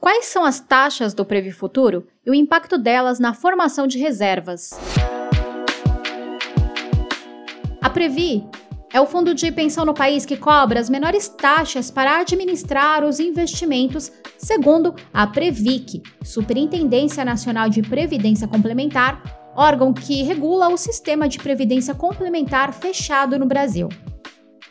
Quais são as taxas do Previ Futuro e o impacto delas na formação de reservas? A Previ é o fundo de pensão no país que cobra as menores taxas para administrar os investimentos, segundo a Previc, Superintendência Nacional de Previdência Complementar, órgão que regula o sistema de previdência complementar fechado no Brasil.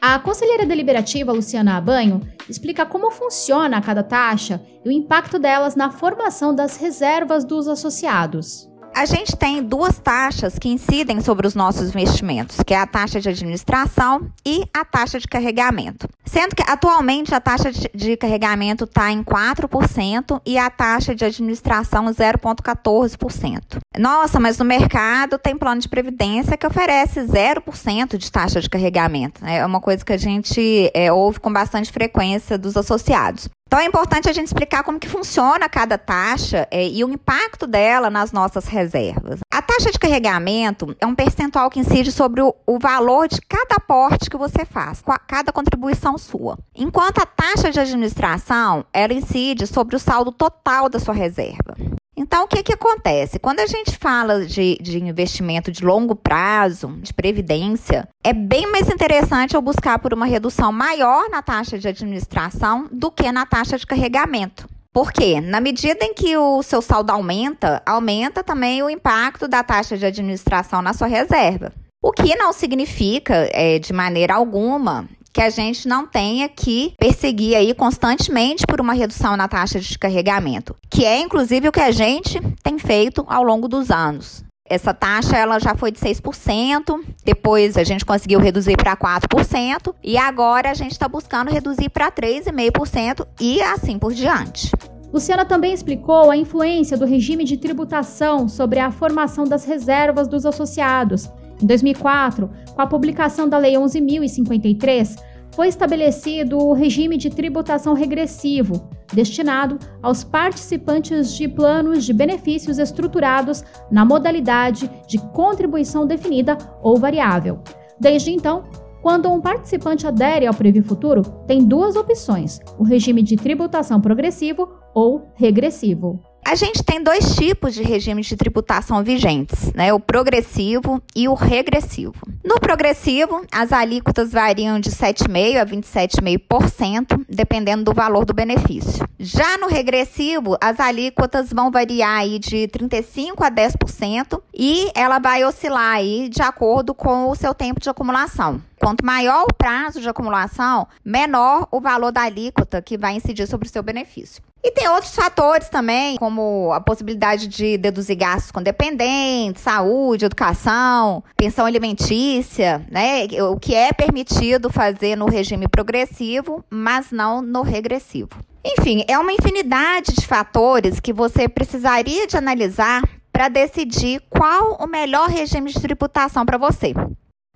A conselheira deliberativa Luciana Abanho explica como funciona cada taxa e o impacto delas na formação das reservas dos associados. A gente tem duas taxas que incidem sobre os nossos investimentos, que é a taxa de administração e a taxa de carregamento. Sendo que atualmente a taxa de carregamento está em 4% e a taxa de administração 0,14%. Nossa, mas no mercado tem plano de previdência que oferece 0% de taxa de carregamento. É uma coisa que a gente é, ouve com bastante frequência dos associados. Então é importante a gente explicar como que funciona cada taxa é, e o impacto dela nas nossas reservas. A taxa de carregamento é um percentual que incide sobre o, o valor de cada aporte que você faz, cada contribuição sua. Enquanto a taxa de administração, ela incide sobre o saldo total da sua reserva. Então, o que, que acontece? Quando a gente fala de, de investimento de longo prazo, de previdência, é bem mais interessante eu buscar por uma redução maior na taxa de administração do que na taxa de carregamento. Por quê? Na medida em que o seu saldo aumenta, aumenta também o impacto da taxa de administração na sua reserva. O que não significa, é, de maneira alguma, que a gente não tenha que perseguir aí constantemente por uma redução na taxa de carregamento, que é inclusive o que a gente tem feito ao longo dos anos. Essa taxa ela já foi de 6%, depois a gente conseguiu reduzir para 4% e agora a gente está buscando reduzir para 3,5% e assim por diante. Luciana também explicou a influência do regime de tributação sobre a formação das reservas dos associados em 2004, com a publicação da Lei 11.053, foi estabelecido o regime de tributação regressivo, destinado aos participantes de planos de benefícios estruturados na modalidade de contribuição definida ou variável. Desde então, quando um participante adere ao Previ Futuro, tem duas opções: o regime de tributação progressivo ou regressivo. A gente tem dois tipos de regimes de tributação vigentes, né? O progressivo e o regressivo. No progressivo, as alíquotas variam de 7,5% a 27,5%, dependendo do valor do benefício. Já no regressivo, as alíquotas vão variar aí de 35% a 10% e ela vai oscilar aí de acordo com o seu tempo de acumulação. Quanto maior o prazo de acumulação, menor o valor da alíquota que vai incidir sobre o seu benefício. E tem outros fatores também, como a possibilidade de deduzir gastos com dependentes, saúde, educação, pensão alimentícia, né? O que é permitido fazer no regime progressivo, mas não no regressivo. Enfim, é uma infinidade de fatores que você precisaria de analisar para decidir qual o melhor regime de tributação para você.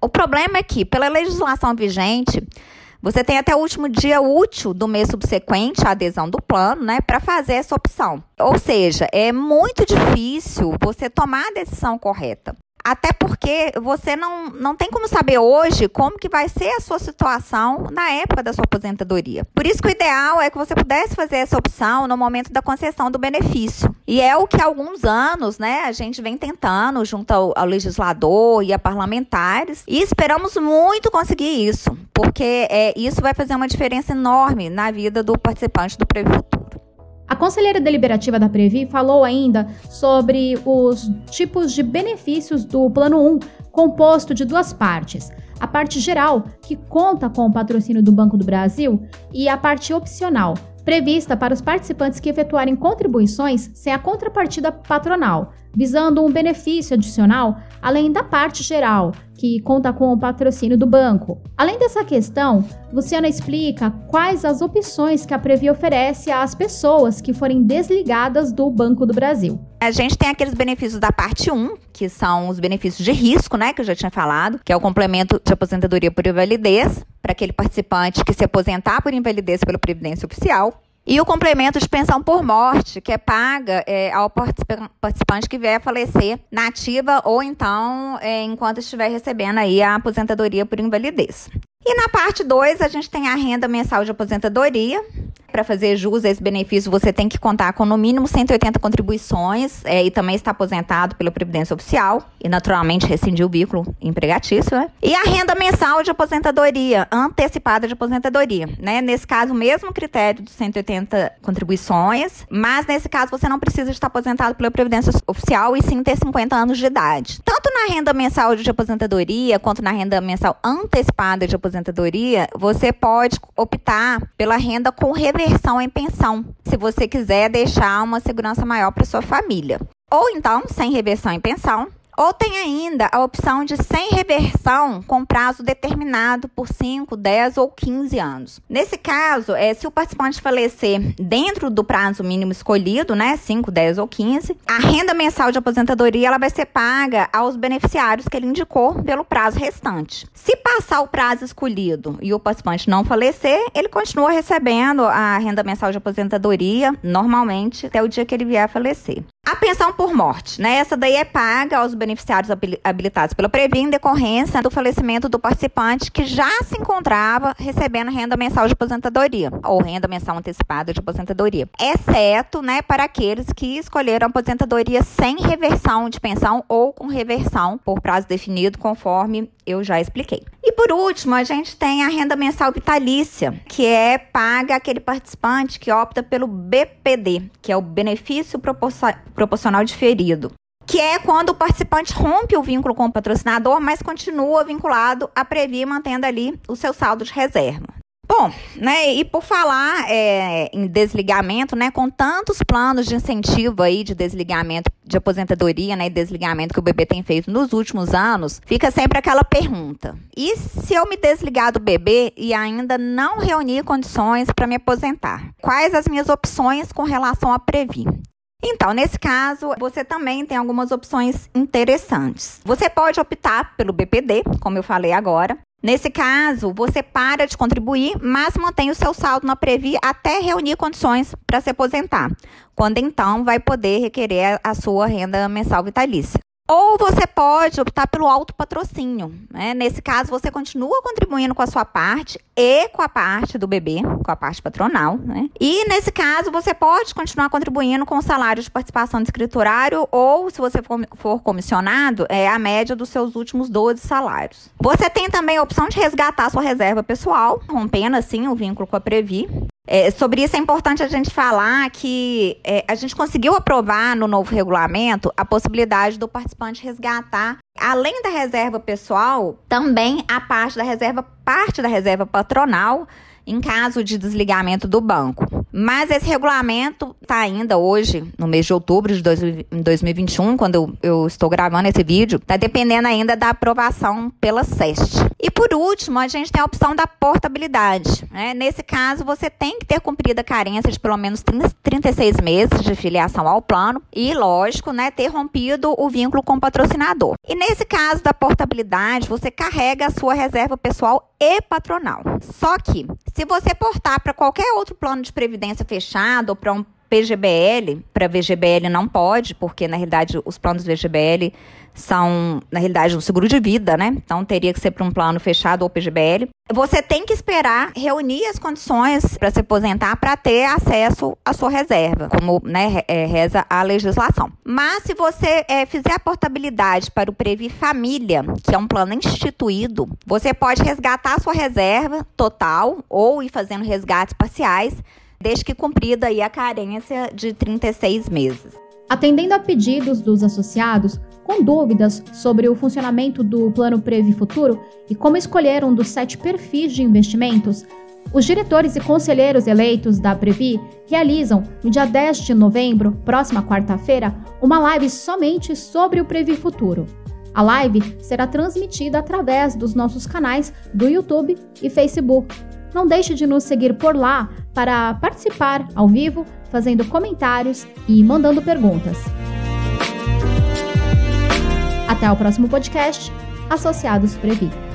O problema é que, pela legislação vigente, você tem até o último dia útil do mês subsequente à adesão do plano, né, para fazer essa opção. Ou seja, é muito difícil você tomar a decisão correta. Até porque você não, não tem como saber hoje como que vai ser a sua situação na época da sua aposentadoria. Por isso que o ideal é que você pudesse fazer essa opção no momento da concessão do benefício. E é o que há alguns anos, né, a gente vem tentando junto ao, ao legislador e a parlamentares e esperamos muito conseguir isso, porque é, isso vai fazer uma diferença enorme na vida do participante do Previ Futuro. A conselheira deliberativa da Previ falou ainda sobre os tipos de benefícios do Plano 1, composto de duas partes. A parte geral, que conta com o patrocínio do Banco do Brasil, e a parte opcional, prevista para os participantes que efetuarem contribuições sem a contrapartida patronal, visando um benefício adicional além da parte geral, que conta com o patrocínio do banco. Além dessa questão, Luciana explica quais as opções que a Previ oferece às pessoas que forem desligadas do Banco do Brasil. A gente tem aqueles benefícios da parte 1, que são os benefícios de risco, né, que eu já tinha falado, que é o complemento de aposentadoria por invalidez, para aquele participante que se aposentar por invalidez pela Previdência Oficial. E o complemento de pensão por morte, que é paga é, ao participante que vier a falecer na ativa ou então é, enquanto estiver recebendo aí a aposentadoria por invalidez. E na parte 2, a gente tem a renda mensal de aposentadoria, Para fazer jus a esse benefício, você tem que contar com no mínimo 180 contribuições é, e também está aposentado pela Previdência Oficial e, naturalmente, rescindir o vínculo empregatício. Né? E a renda mensal de aposentadoria, antecipada de aposentadoria. Né? Nesse caso, o mesmo critério dos 180 contribuições, mas nesse caso você não precisa estar aposentado pela Previdência Oficial e sim ter 50 anos de idade. Tanto na renda mensal de aposentadoria quanto na renda mensal antecipada de aposentadoria, você pode optar pela renda com reversão em pensão, se você quiser deixar uma segurança maior para sua família. Ou então, sem reversão em pensão, ou tem ainda a opção de sem reversão com prazo determinado por 5, 10 ou 15 anos. Nesse caso, é, se o participante falecer dentro do prazo mínimo escolhido, né, 5, 10 ou 15, a renda mensal de aposentadoria ela vai ser paga aos beneficiários que ele indicou pelo prazo restante. Se passar o prazo escolhido e o participante não falecer, ele continua recebendo a renda mensal de aposentadoria normalmente até o dia que ele vier a falecer. A pensão por morte, né? Essa daí é paga aos beneficiários habilitados pela Previ em decorrência do falecimento do participante que já se encontrava recebendo renda mensal de aposentadoria ou renda mensal antecipada de aposentadoria, exceto, né, para aqueles que escolheram aposentadoria sem reversão de pensão ou com reversão por prazo definido, conforme eu já expliquei. E por último, a gente tem a renda mensal vitalícia, que é paga aquele participante que opta pelo BPD, que é o benefício proporcional diferido. Que é quando o participante rompe o vínculo com o patrocinador, mas continua vinculado a Previ, mantendo ali o seu saldo de reserva. Bom, né, e por falar é, em desligamento, né, com tantos planos de incentivo aí de desligamento de aposentadoria, né, e desligamento que o bebê tem feito nos últimos anos, fica sempre aquela pergunta: e se eu me desligar do bebê e ainda não reunir condições para me aposentar? Quais as minhas opções com relação a Previ? Então, nesse caso, você também tem algumas opções interessantes. Você pode optar pelo BPD, como eu falei agora, Nesse caso, você para de contribuir, mas mantém o seu saldo na Previ até reunir condições para se aposentar, quando então vai poder requerer a sua renda mensal vitalícia. Ou você pode optar pelo autopatrocínio. Né? Nesse caso, você continua contribuindo com a sua parte e com a parte do bebê, com a parte patronal. Né? E nesse caso, você pode continuar contribuindo com o salário de participação de escriturário ou, se você for, comissionado, é a média dos seus últimos 12 salários. Você tem também a opção de resgatar sua reserva pessoal, rompendo assim o vínculo com a Previ. É, sobre isso é importante a gente falar que é, a gente conseguiu aprovar no novo regulamento a possibilidade do participante resgatar, além da reserva pessoal, também a parte da reserva, parte da reserva patronal em caso de desligamento do banco. Mas esse regulamento está ainda hoje, no mês de outubro de 2021, quando eu, estou gravando esse vídeo, está dependendo ainda da aprovação pela SEST. E por último, a gente tem a opção da portabilidade. Né? Nesse caso, você tem que ter cumprido a carência de pelo menos 36 meses de filiação ao plano e, lógico, né, ter rompido o vínculo com o patrocinador. E nesse caso da portabilidade, você carrega a sua reserva pessoal e patronal. Só que, se você portar para qualquer outro plano de previdência fechado ou para um PGBL, para VGBL não pode, porque na realidade os planos VGBL são, na realidade, um seguro de vida, né? Então teria que ser para um plano fechado ou PGBL. Você tem que esperar reunir as condições para se aposentar para ter acesso à sua reserva, como né, é, reza a legislação. Mas se você é, fizer a portabilidade para o Previ Família, que é um plano instituído, você pode resgatar a sua reserva total ou ir fazendo resgates parciais desde que cumprida aí a carência de 36 meses. Atendendo a pedidos dos associados com dúvidas sobre o funcionamento do Plano Previ Futuro e como escolher um dos sete perfis de investimentos, os diretores e conselheiros eleitos da Previ realizam, no dia 10 de novembro, próxima quarta-feira, uma live somente sobre o Previ Futuro. A live será transmitida através dos nossos canais do YouTube e Facebook. Não deixe de nos seguir por lá para participar ao vivo, fazendo comentários e mandando perguntas. Até o próximo podcast, Associados Previ.